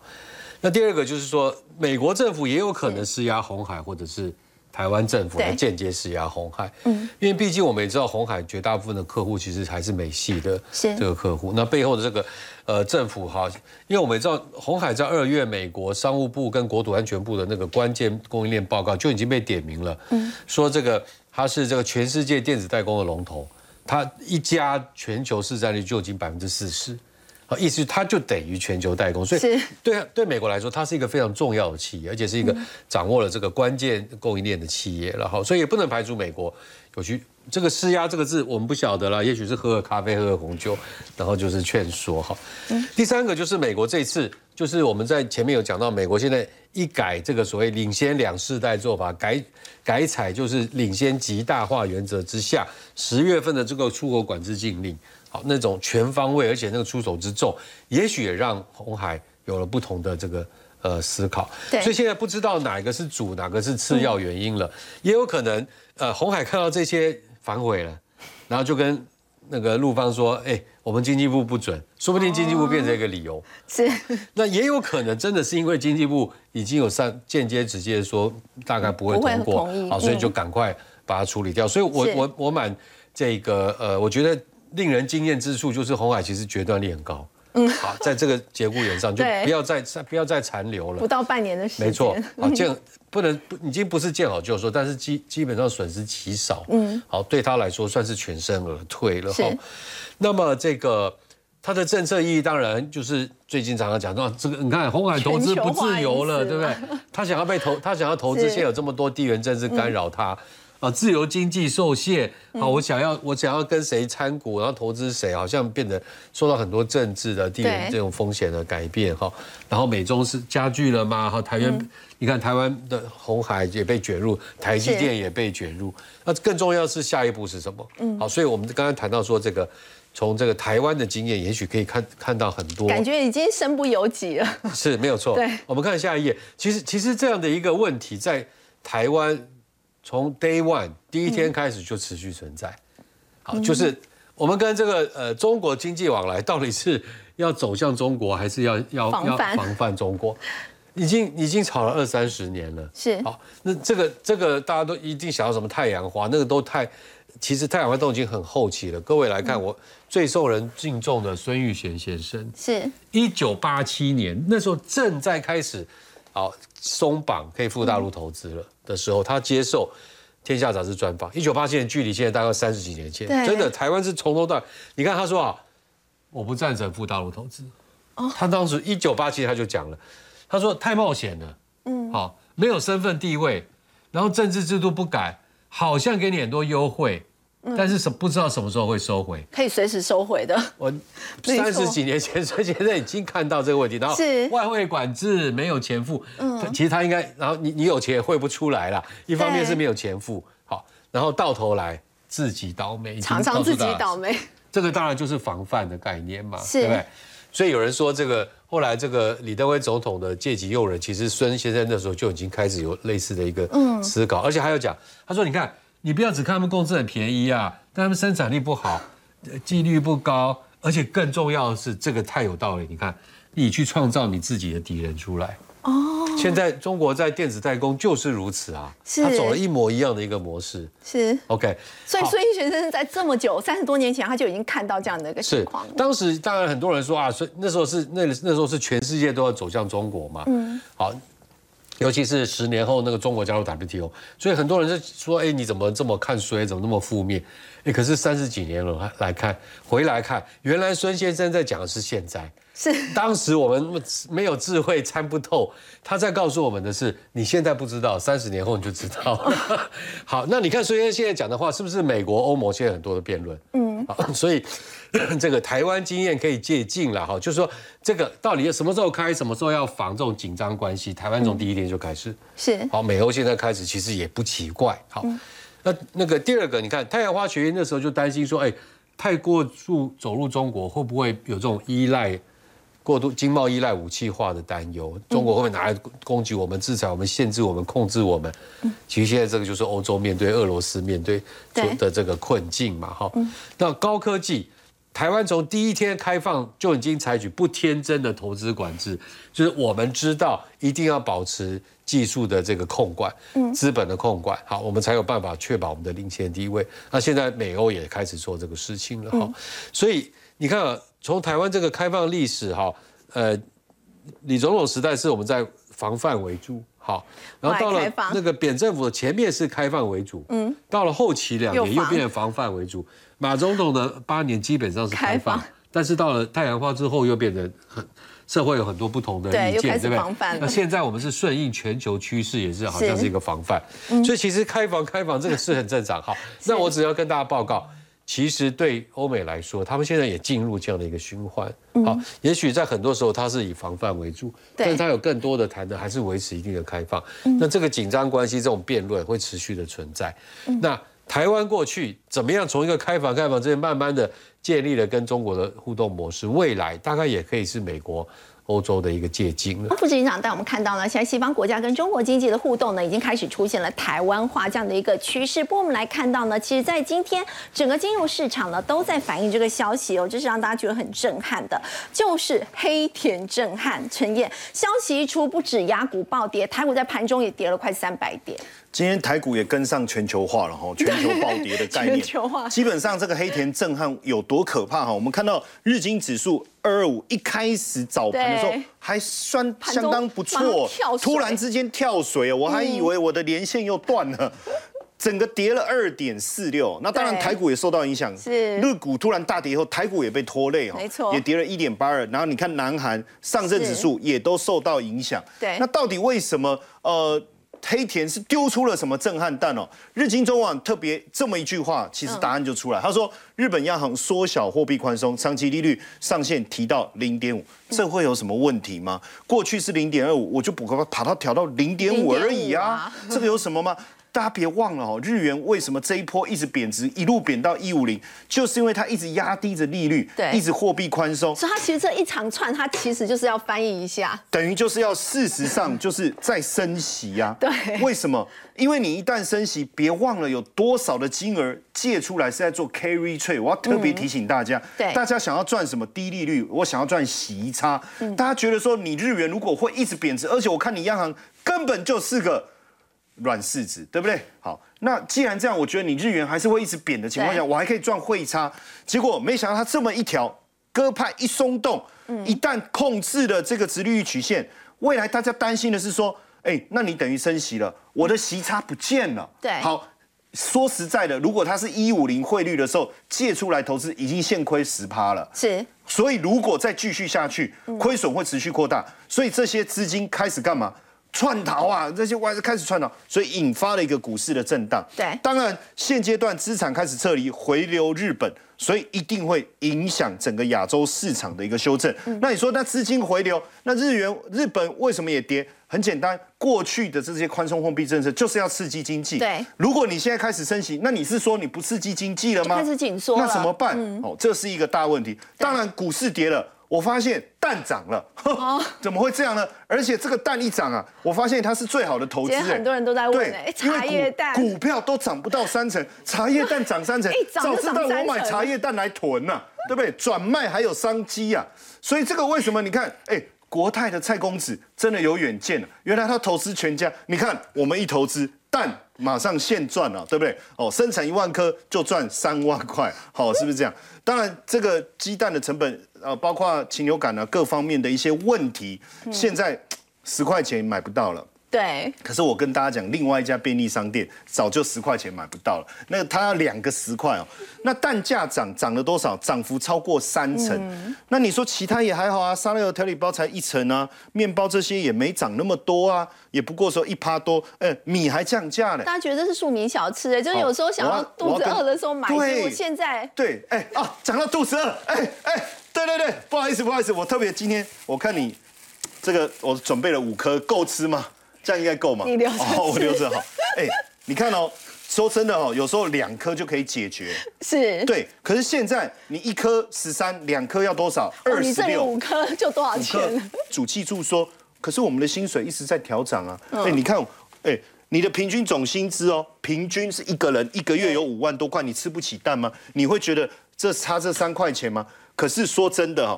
那第二个就是说，美国政府也有可能施压红海，或者是。台湾政府的间接施压红海，嗯，因为毕竟我们也知道红海绝大部分的客户其实还是美系的这个客户，那背后的这个呃政府哈，因为我们知道红海在二月美国商务部跟国土安全部的那个关键供应链报告就已经被点名了，嗯，说这个它是这个全世界电子代工的龙头，它一家全球市占率就已经百分之四十。意思它就等于全球代工，所以对对美国来说，它是一个非常重要的企业，而且是一个掌握了这个关键供应链的企业然后，所以也不能排除美国有去这个施压这个字，我们不晓得了，也许是喝个咖啡，喝个红酒，然后就是劝说哈。第三个就是美国这次，就是我们在前面有讲到，美国现在一改这个所谓领先两世代做法，改改采就是领先极大化原则之下，十月份的这个出口管制禁令。好，那种全方位，而且那个出手之重，也许也让红海有了不同的这个呃思考。对，所以现在不知道哪一个是主，哪个是次要原因了。也有可能，呃，红海看到这些反悔了，然后就跟那个陆方说：“哎，我们经济部不准，说不定经济部变成一个理由。”是。那也有可能真的是因为经济部已经有上间接直接说大概不会通过，好，所以就赶快把它处理掉。所以我我我满这个呃，我觉得。令人惊艳之处就是红海其实决断力很高，嗯，好，在这个节骨眼上就不要再不要再残留了，不到半年的时间，没错，好见不能已经不是见好就收，但是基基本上损失极少，嗯，好对他来说算是全身而退了哈。那么这个他的政策意义当然就是最近常常讲到这个，你看红海投资不自由了，对不对？他想要被投，他想要投资，现在有这么多地缘政治干扰他。啊，自由经济受限啊！我想要，我想要跟谁参股，然后投资谁，好像变得受到很多政治的地缘这种风险的改变哈。然后美中是加剧了吗？哈，台湾，你看台湾的红海也被卷入，台积电也被卷入。那更重要是下一步是什么？嗯，好，所以我们刚刚谈到说这个，从这个台湾的经验，也许可以看看到很多，感觉已经身不由己了。是没有错。对，我们看下一页，其实其实这样的一个问题在台湾。从 day one 第一天开始就持续存在，好，就是我们跟这个呃中国经济往来到底是要走向中国，还是要要要防范？中国？已经已经吵了二三十年了，是。好，那这个这个大家都一定想要什么太阳花，那个都太，其实太阳花都已经很后期了。各位来看，我最受人敬重的孙玉贤先生，是。一九八七年那时候正在开始，好松绑可以赴大陆投资了。的时候，他接受《天下》杂志专访。一九八七年，距离现在大概三十几年前，真的，台湾是从头到……你看，他说啊，我不赞成赴大陆投资。哦，他当时一九八七他就讲了，他说太冒险了，嗯，好，没有身份地位，然后政治制度不改，好像给你很多优惠。但是什不知道什么时候会收回，可以随时收回的。我 三十几年前，所以现在已经看到这个问题。然后外汇管制没有钱付，嗯，其实他应该，然后你你有钱也汇不出来了。一方面是没有钱付，好，然后到头来自己倒霉，常常自己倒霉。这个当然就是防范的概念嘛，对不对？所以有人说这个后来这个李登辉总统的借机诱人，其实孙先生那时候就已经开始有类似的一个思考，而且还有讲，他说你看。你不要只看他们工资很便宜啊，但他们生产力不好，纪律不高，而且更重要的是，这个太有道理。你看，你去创造你自己的敌人出来。哦，现在中国在电子代工就是如此啊，他走了一模一样的一个模式。是 OK，所以孙逸璇先生在这么久三十多年前，他就已经看到这样的一个情况。当时当然很多人说啊，所以那时候是那那时候是全世界都要走向中国嘛。嗯，好，尤其是十年后那个中国加入 WTO，所以很多人就说，哎，你怎么这么看衰，怎么那么负面？哎，可是三十几年了来看，回来看，原来孙先生在讲的是现在。是，当时我们没有智慧参不透，他在告诉我们的是，你现在不知道，三十年后你就知道。好，那你看孙燕现在讲的话，是不是美国、欧盟现在很多的辩论？嗯，所以 这个台湾经验可以借鉴了哈，就是说这个到底什么时候开，什么时候要防这种紧张关系，台湾从第一天就开始是。好，美欧现在开始其实也不奇怪。好，那那个第二个，你看太阳花学院那时候就担心说，哎，太过注走入中国会不会有这种依赖？过度经贸依赖武器化的担忧，中国会不会拿来攻击我们、制裁我们、限制我们、控制我们？其实现在这个就是欧洲面对俄罗斯面对的这个困境嘛，哈。那高科技，台湾从第一天开放就已经采取不天真的投资管制，就是我们知道一定要保持技术的这个控管，资本的控管，好，我们才有办法确保我们的领先地位。那现在美欧也开始做这个事情了，哈。所以你看。从台湾这个开放历史哈，呃，李总统时代是我们在防范为主，好，然后到了那个扁政府的前面是开放为主，嗯，到了后期两年又变成防范为主。马总统的八年基本上是开放，但是到了太阳花之后又变成很社会有很多不同的意见，对不对？那现在我们是顺应全球趋势，也是好像是一个防范，所以其实开房开房这个是很正常。好，那我只要跟大家报告。其实对欧美来说，他们现在也进入这样的一个循环。好，也许在很多时候，它是以防范为主，但是它有更多的谈的还是维持一定的开放。那这个紧张关系，这种辩论会持续的存在。那台湾过去怎么样从一个开放开放，这些慢慢的建立了跟中国的互动模式，未来大概也可以是美国。欧洲的一个借鉴了。副执行长带我们看到呢，现在西方国家跟中国经济的互动呢，已经开始出现了台湾化这样的一个趋势。不过我们来看到呢，其实，在今天整个金融市场呢，都在反映这个消息哦，这是让大家觉得很震撼的，就是黑田震撼。陈燕，消息一出，不止雅股暴跌，台股在盘中也跌了快三百点。今天台股也跟上全球化了哈，全球暴跌的概念，全球化。基本上这个黑田震撼有多可怕哈？我们看到日经指数二二五一开始早盘的时候还算相当不错，突然之间跳水，我还以为我的连线又断了，整个跌了二点四六。那当然台股也受到影响，是日股突然大跌以后，台股也被拖累哈，没错，也跌了一点八二。然后你看南韩上证指数也都受到影响，对。那到底为什么？呃。黑田是丢出了什么震撼弹哦？日经中网特别这么一句话，其实答案就出来。他说，日本央行缩小货币宽松，长期利率上限提到零点五，这会有什么问题吗？过去是零点二五，我就补个把它调到零点五而已啊，这个有什么吗？大家别忘了哦，日元为什么这一波一直贬值，一路贬到一五零，就是因为它一直压低着利率，对，一直货币宽松。所以它其实这一长串，它其实就是要翻译一下，等于就是要事实上 就是在升息呀。对，为什么？因为你一旦升息，别忘了有多少的金额借出来是在做 carry trade。我要特别提醒大家，对，大家想要赚什么低利率，我想要赚息差。大家觉得说你日元如果会一直贬值，而且我看你央行根本就是个。软柿子，对不对？好，那既然这样，我觉得你日元还是会一直贬的情况下，我还可以赚汇差。结果没想到它这么一条鸽派一松动，一旦控制了这个直利率曲线，未来大家担心的是说，哎，那你等于升息了，我的息差不见了。对，好，说实在的，如果它是一五零汇率的时候借出来投资，已经现亏十趴了。是，所以如果再继续下去，亏损会持续扩大，所以这些资金开始干嘛？窜逃啊！这些外资开始串逃，所以引发了一个股市的震荡。对，当然现阶段资产开始撤离，回流日本，所以一定会影响整个亚洲市场的一个修正。那你说，那资金回流，那日元、日本为什么也跌？很简单，过去的这些宽松货币政策就是要刺激经济。对，如果你现在开始升息，那你是说你不刺激经济了吗？开始紧缩那怎么办？哦，这是一个大问题。当然，股市跌了。我发现蛋涨了，怎么会这样呢？而且这个蛋一涨啊，我发现它是最好的投资。很多人都在问，哎，茶叶蛋股票都涨不到三成，茶叶蛋涨三成，早知道我买茶叶蛋来囤呐，对不对？转卖还有商机呀，所以这个为什么？你看，哎。国泰的蔡公子真的有远见了，原来他投资全家。你看，我们一投资蛋，马上现赚了，对不对？哦，生产一万颗就赚三万块，好，是不是这样？当然，这个鸡蛋的成本，呃，包括禽流感啊各方面的一些问题，现在十块钱买不到了。对，可是我跟大家讲，另外一家便利商店早就十块钱买不到了，那它要两个十块哦。那蛋价涨涨了多少？涨幅超过三成。那你说其他也还好啊，沙拉油调理包才一成啊，面包这些也没涨那么多啊，也不过说一趴多。哎，米还降价了。大家觉得这是庶民小吃哎，就是有时候想要肚子饿的时候买。对，现在对，哎啊，讲到肚子饿，哎哎，对对对，不好意思不好意思，我特别今天我看你这个我准备了五颗，够吃吗？这样应该够吗？你留着，我留着好。哎，你看哦，说真的哦，有时候两颗就可以解决。是。对，可是现在你一颗十三，两颗要多少？二十六。五颗就多少钱？主记住说，可是我们的薪水一直在调涨啊。哎，你看，哎，你的平均总薪资哦，平均是一个人一个月有五万多块，你吃不起蛋吗？你会觉得这差这三块钱吗？可是说真的哈。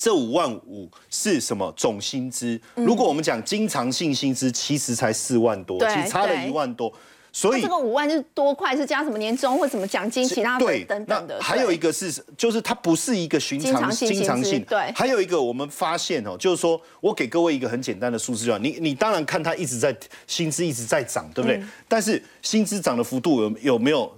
这五万五是什么总薪资？如果我们讲经常性薪资，其实才四万多，其实差了一万多。所以这个五万是多块，是加什么年终或什么奖金、其他的等等的。还有一个是，就是它不是一个寻常经常性。对。还有一个我们发现哦，就是说我给各位一个很简单的数字，就你你当然看它一直在薪资一直在涨，对不对？但是薪资涨的幅度有有没有？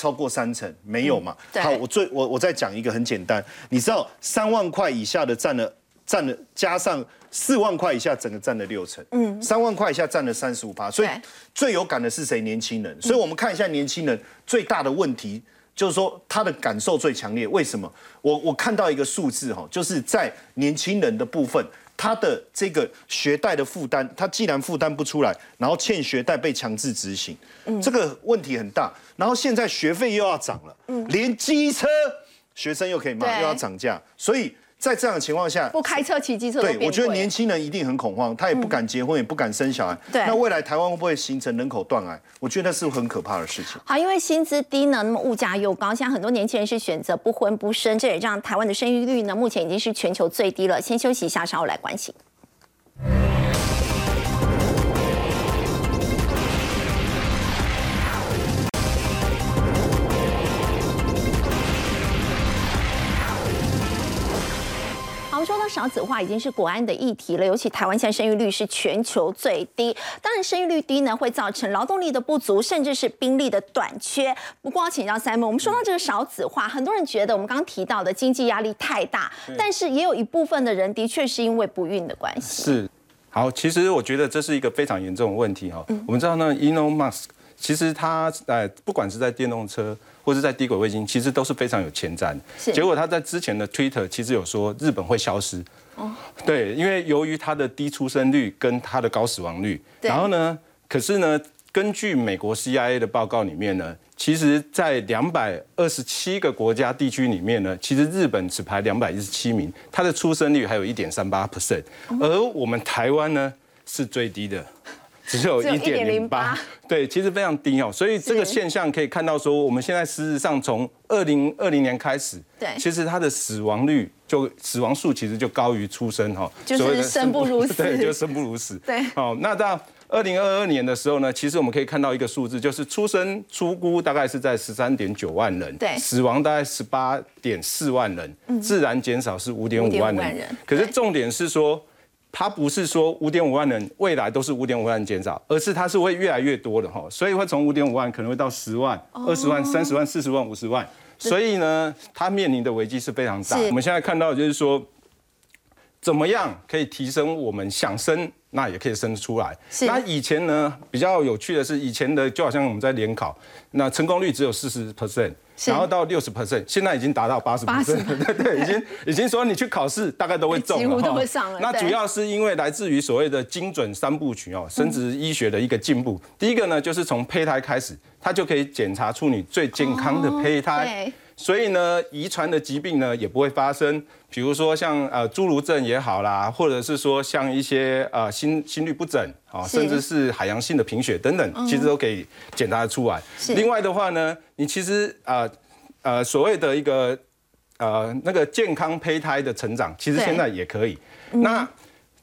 超过三成没有嘛？好，我最我我再讲一个很简单，你知道三万块以下的占了占了，加上四万块以下，整个占了六成。嗯，三万块以下占了三十五趴，所以最有感的是谁？年轻人。所以我们看一下年轻人最大的问题，就是说他的感受最强烈。为什么？我我看到一个数字哈，就是在年轻人的部分。他的这个学贷的负担，他既然负担不出来，然后欠学贷被强制执行，这个问题很大。然后现在学费又要涨了，连机车学生又可以骂，又要涨价，所以。在这样的情况下，不开车骑机车，对我觉得年轻人一定很恐慌，他也不敢结婚，也不敢生小孩。对，那未来台湾会不会形成人口断崖？我觉得那是很可怕的事情。好，因为薪资低呢，那么物价又高，现在很多年轻人是选择不婚不生，这也让台湾的生育率呢，目前已经是全球最低了。先休息一下，稍后来关心。少子化已经是国安的议题了，尤其台湾现在生育率是全球最低。当然，生育率低呢，会造成劳动力的不足，甚至是兵力的短缺。不过，请教 Simon，，我们说到这个少子化，很多人觉得我们刚刚提到的经济压力太大，但是也有一部分的人的确是因为不孕的关系。是，好，其实我觉得这是一个非常严重的问题哈。我们知道呢，Elon Musk 其实他呃，不管是在电动车。或是在低轨卫星，其实都是非常有前瞻。结果他在之前的 Twitter 其实有说日本会消失。哦。对，因为由于它的低出生率跟它的高死亡率。然后呢，可是呢，根据美国 CIA 的报告里面呢，其实在两百二十七个国家地区里面呢，其实日本只排两百一十七名，它的出生率还有一点三八 percent，而我们台湾呢是最低的。只有一点零八，对，其实非常低哦。所以这个现象可以看到，说我们现在事实上从二零二零年开始，对，其实它的死亡率就死亡数其实就高于出生哈，就是生不如死，对，就生不如死。对，好，那到二零二二年的时候呢，其实我们可以看到一个数字，就是出生出估大概是在十三点九万人，对，死亡大概十八点四万人，自然减少是五点五万人。可是重点是说。它不是说五点五万人未来都是五点五万人减少，而是它是会越来越多的哈，所以会从五点五万可能会到十万、二十万、三十万、四十万、五十万，所以呢，它面临的危机是非常大。我们现在看到就是说，怎么样可以提升我们想生？那也可以生出来。那以前呢，比较有趣的是，以前的就好像我们在联考，那成功率只有四十 percent，然后到六十 percent，现在已经达到八十 percent，对对，已经已经说你去考试大概都会中了，几乎都会上了。那主要是因为来自于所谓的精准三部曲哦，生殖医学的一个进步。第一个呢，就是从胚胎开始，它就可以检查出你最健康的胚胎。所以呢，遗传的疾病呢也不会发生。比如说像呃侏儒症也好啦，或者是说像一些呃心心律不整啊，甚至是海洋性的贫血等等，其实都可以检查出来。另外的话呢，你其实呃呃所谓的一个呃那个健康胚胎的成长，其实现在也可以。那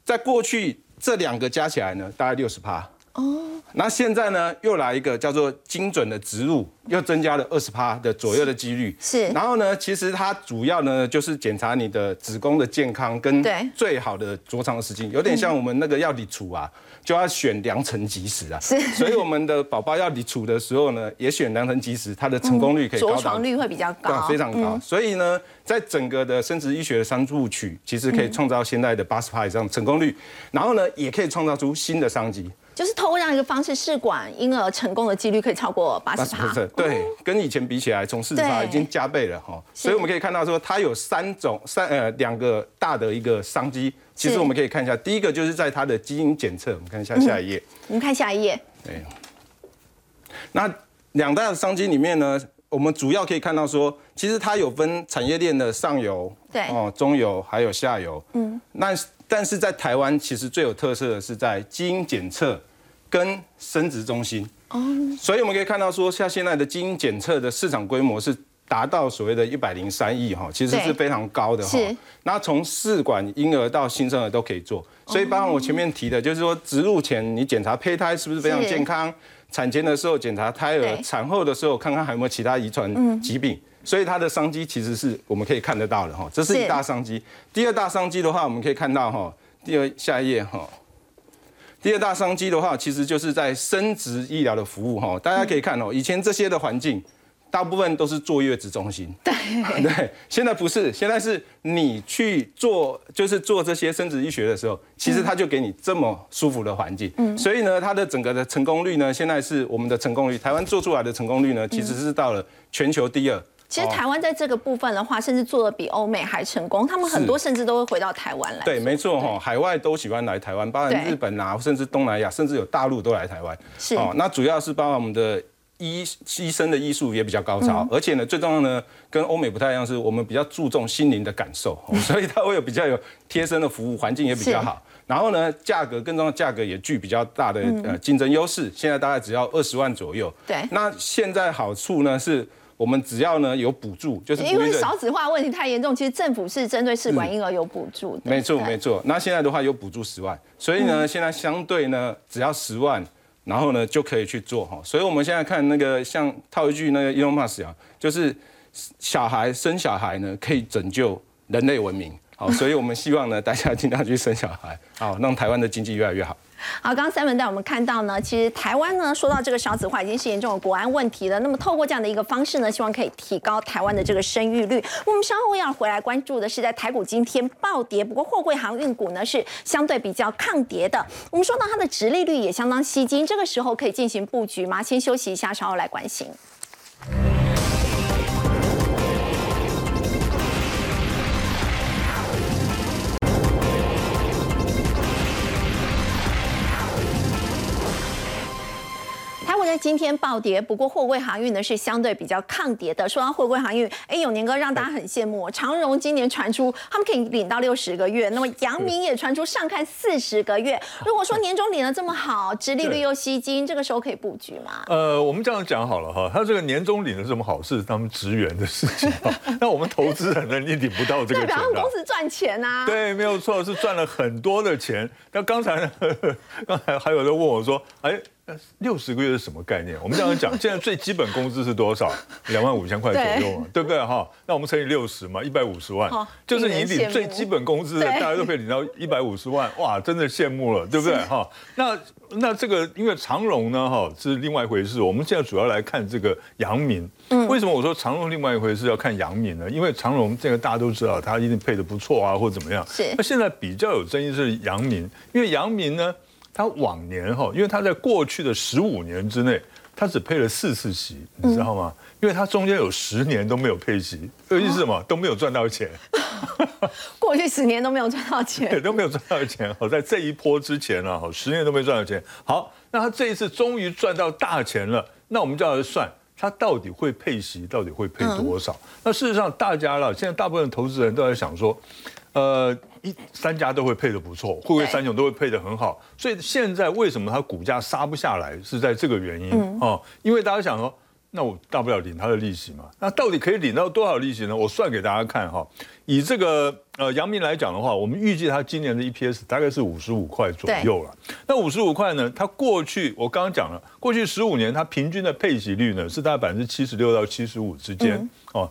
在过去这两个加起来呢，大概六十趴。哦，那现在呢，又来一个叫做精准的植入，又增加了二十趴的左右的几率。是，然后呢，其实它主要呢就是检查你的子宫的健康跟最好的着床的时间，有点像我们那个要理除啊。就要选良辰吉时啊，是，所以我们的宝宝要离处的时候呢，也选良辰吉时，它的成功率可以着床率会比较高，非常高。所以呢，在整个的生殖医学的三部曲，其实可以创造现在的八十趴以上成功率，然后呢，也可以创造出新的商机。就是透过这样一个方式试管婴儿成功的几率可以超过八十趴，对，跟以前比起来，从四十趴已经加倍了哈。所以我们可以看到说，它有三种三呃两个大的一个商机。其实我们可以看一下，第一个就是在它的基因检测，我们看一下下一页。我们看下一页。对。那两大的商机里面呢，我们主要可以看到说，其实它有分产业链的上游、对哦中游还有下游。嗯。那但是在台湾，其实最有特色的是在基因检测。跟生殖中心。哦，所以我们可以看到说，像现在的基因检测的市场规模是达到所谓的一百零三亿哈，其实是非常高的哈。那从试管婴儿到新生儿都可以做，所以包括我前面提的，就是说植入前你检查胚胎是不是非常健康，产前的时候检查胎儿，产后的时候看看还有没有其他遗传疾病，所以它的商机其实是我们可以看得到的哈，这是一大商机。第二大商机的话，我们可以看到哈，第二下一页哈。第二大商机的话，其实就是在生殖医疗的服务哈。大家可以看哦，以前这些的环境，大部分都是坐月子中心。对 对，现在不是，现在是你去做，就是做这些生殖医学的时候，其实他就给你这么舒服的环境。嗯。所以呢，它的整个的成功率呢，现在是我们的成功率，台湾做出来的成功率呢，其实是到了全球第二。其实台湾在这个部分的话，甚至做的比欧美还成功。他们很多甚至都会回到台湾来。对，没错哈，海外都喜欢来台湾，包含日本啊，甚至东南亚，甚至有大陆都来台湾。是哦，那主要是包含我们的医医生的医术也比较高超，而且呢，最重要呢，跟欧美不太一样，是我们比较注重心灵的感受，所以它会有比较有贴身的服务，环境也比较好。然后呢，价格更重要，价格也具比较大的呃竞争优势。现在大概只要二十万左右。对。那现在好处呢是。我们只要呢有补助，就是因为少子化问题太严重，其实政府是针对试管婴儿有补助。没错没错，那现在的话有补助十万，所以呢现在相对呢只要十万，然后呢就可以去做哈。所以我们现在看那个像套一句那个 Elon Musk 啊，就是小孩生小孩呢可以拯救人类文明。好，所以我们希望呢大家尽量去生小孩，好让台湾的经济越来越好。好，刚刚三文带我们看到呢，其实台湾呢说到这个少子化已经是严重的国安问题了。那么透过这样的一个方式呢，希望可以提高台湾的这个生育率。我们稍后要回来关注的是，在台股今天暴跌，不过货柜航运股呢是相对比较抗跌的。我们说到它的殖利率也相当吸金，这个时候可以进行布局吗？先休息一下，稍后来关心。今天暴跌，不过货柜航运呢是相对比较抗跌的。说到货柜航运，哎，永年哥让大家很羡慕。长荣今年传出他们可以领到六十个月，那么 阳明也传出上看四十个月。如果说年终领的这么好，殖利率又吸金，这个时候可以布局吗？呃，我们这样讲好了哈，他这个年终领的这么好，是他们职员的事情。那我们投资人呢，你领不到这个钱。代表公司赚钱啊？对，没有错，是赚了很多的钱。那刚才呢，刚才还有人问我说，哎。六十个月是什么概念？我们这样讲，现在最基本工资是多少？两万五千块左右嘛，对不对哈？那我们乘以六十嘛，一百五十万，就是你领最基本工资的，大家都可以领到一百五十万，哇，真的羡慕了，对不对哈？那那这个因为长荣呢哈是另外一回事，我们现在主要来看这个阳明。嗯，为什么我说长荣另外一回事要看阳明呢？因为长荣这个大家都知道，它一定配的不错啊，或者怎么样。是。那现在比较有争议是阳明，因为阳明呢。他往年哈，因为他在过去的十五年之内，他只配了四次席，你知道吗？因为他中间有十年都没有配席，意思是什么？都没有赚到钱。过去十年都没有赚到钱，对，都没有赚到钱。好，在这一波之前呢，十年都没赚到钱。好，那他这一次终于赚到大钱了，那我们就要算他到底会配息，到底会配多少？那事实上，大家了，现在大部分投资人都在想说，呃，一三家都会配的不错，会不会三雄都会配的很好？所以现在为什么它股价杀不下来，是在这个原因哦，因为大家想说。那我大不了领它的利息嘛？那到底可以领到多少利息呢？我算给大家看哈。以这个呃阳明来讲的话，我们预计它今年的 EPS 大概是五十五块左右了。那五十五块呢？它过去我刚刚讲了，过去十五年它平均的配息率呢是大概百分之七十六到七十五之间哦。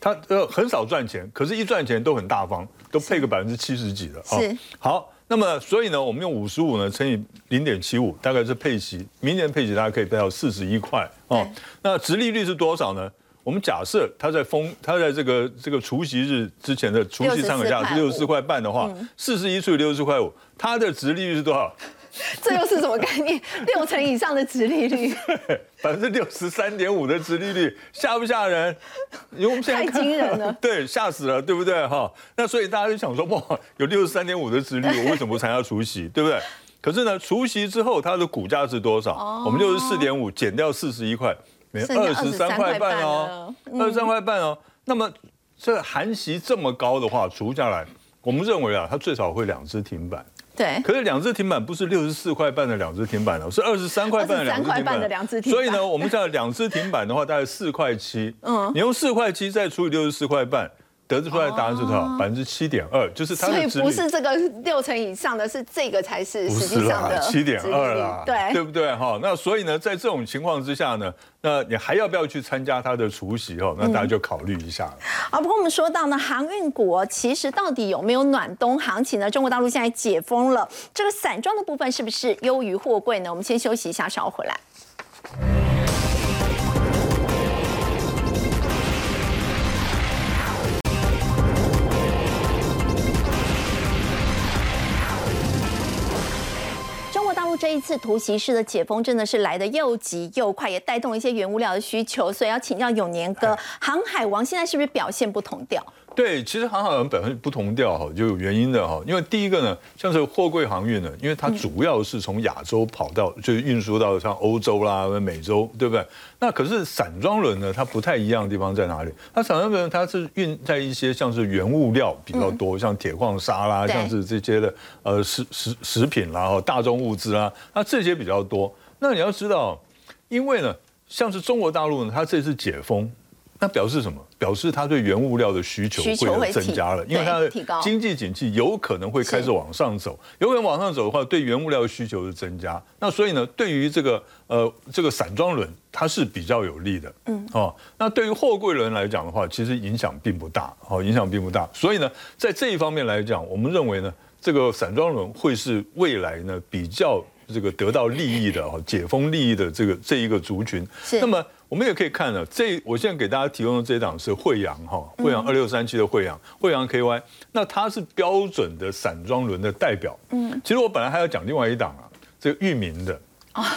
它呃很少赚钱，可是一赚钱都很大方，都配个百分之七十几的啊。好。那么，所以呢，我们用五十五呢乘以零点七五，大概是配息，明年配息大家可以配到四十一块哦。那殖利率是多少呢？我们假设它在封，它在这个这个除夕日之前的除夕参考价是六十四块半的话，四十一除以六十四块五，它的值利率是多少？这又是什么概念？六成以上的殖利率，百分之六十三点五的殖利率，吓不吓人？太惊人了，对，吓死了，对不对？哈，那所以大家就想说，哇，有六十三点五的殖利率，我为什么不参加除夕？对不对？可是呢，除夕之后它的股价是多少？我们六十四点五减掉四十一块，没二十三块半哦，二十三块半哦。那么这含息这么高的话，除下来，我们认为啊，它最少会两只停板。对，可是两只停板不是六十四块半的两只停板了，是二十三块半的两只停板。所以呢，我们讲两只停板的话，大概四块七。嗯，你用四块七再除以六十四块半。得出来的答案是多少？百分之七点二，就是它的所以不是这个六成以上的是这个才是实际上的七点二啦，对对不对？哈，那所以呢，在这种情况之下呢，那你还要不要去参加它的除夕？哦，那大家就考虑一下了。啊，不过我们说到呢，航运股其实到底有没有暖冬行情呢？中国大陆现在解封了，这个散装的部分是不是优于货柜呢？我们先休息一下，稍后回来。这一次突袭式的解封真的是来的又急又快，也带动了一些原物料的需求，所以要请教永年哥，航海王现在是不是表现不同调？对，其实航海王表现不同调哈，就有原因的哈。因为第一个呢，像是货柜航运呢，因为它主要是从亚洲跑到，就是运输到像欧洲啦、美洲，对不对？那可是散装轮呢，它不太一样的地方在哪里？它散装轮它是运在一些像是原物料比较多，像铁矿砂啦，像是这些的呃食食食品啦、大宗物资啦，那这些比较多。那你要知道，因为呢，像是中国大陆呢，它这次解封。那表示什么？表示它对原物料的需求会增加了，因为它的经济景气有可能会开始往上走，有可能往上走的话，对原物料的需求是增加。那所以呢，对于这个呃这个散装轮，它是比较有利的。嗯，哦，那对于货柜轮来讲的话，其实影响并不大，哦，影响并不大。所以呢，在这一方面来讲，我们认为呢，这个散装轮会是未来呢比较这个得到利益的哦，解封利益的这个这一个族群。是，那么。我们也可以看了，这我现在给大家提供的这一档是惠阳哈，惠阳二六三七的惠阳，惠阳 KY，那它是标准的散装轮的代表。嗯，其实我本来还要讲另外一档啊，这个域名的。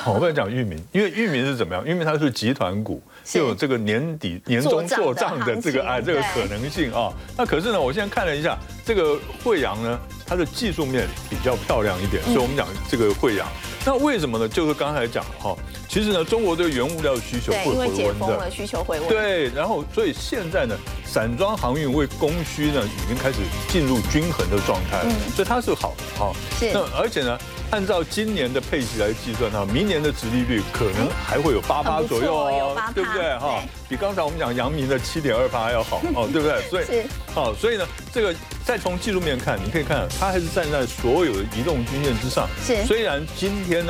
我不能讲域名，因为域名是怎么样？因为它是集团股，就有这个年底年终做账的这个啊这个可能性啊。那可是呢，我现在看了一下这个惠阳呢，它的技术面比较漂亮一点，所以我们讲这个惠阳。那为什么呢？就是刚才讲哈，其实呢，中国对原物料的需求会回温的，需求回温。对，然后所以现在呢，散装航运为供需呢已经开始进入均衡的状态了，所以它是好的哈。是。那而且呢，按照今年的配息来计算哈，明年的殖利率可能还会有八八左右哦，对不对哈？比刚才我们讲阳明的七点二八要好哦，对不对？所以好，所以呢，这个再从技术面看，你可以看它还是站在所有的移动均线之上。是。虽然今天呢。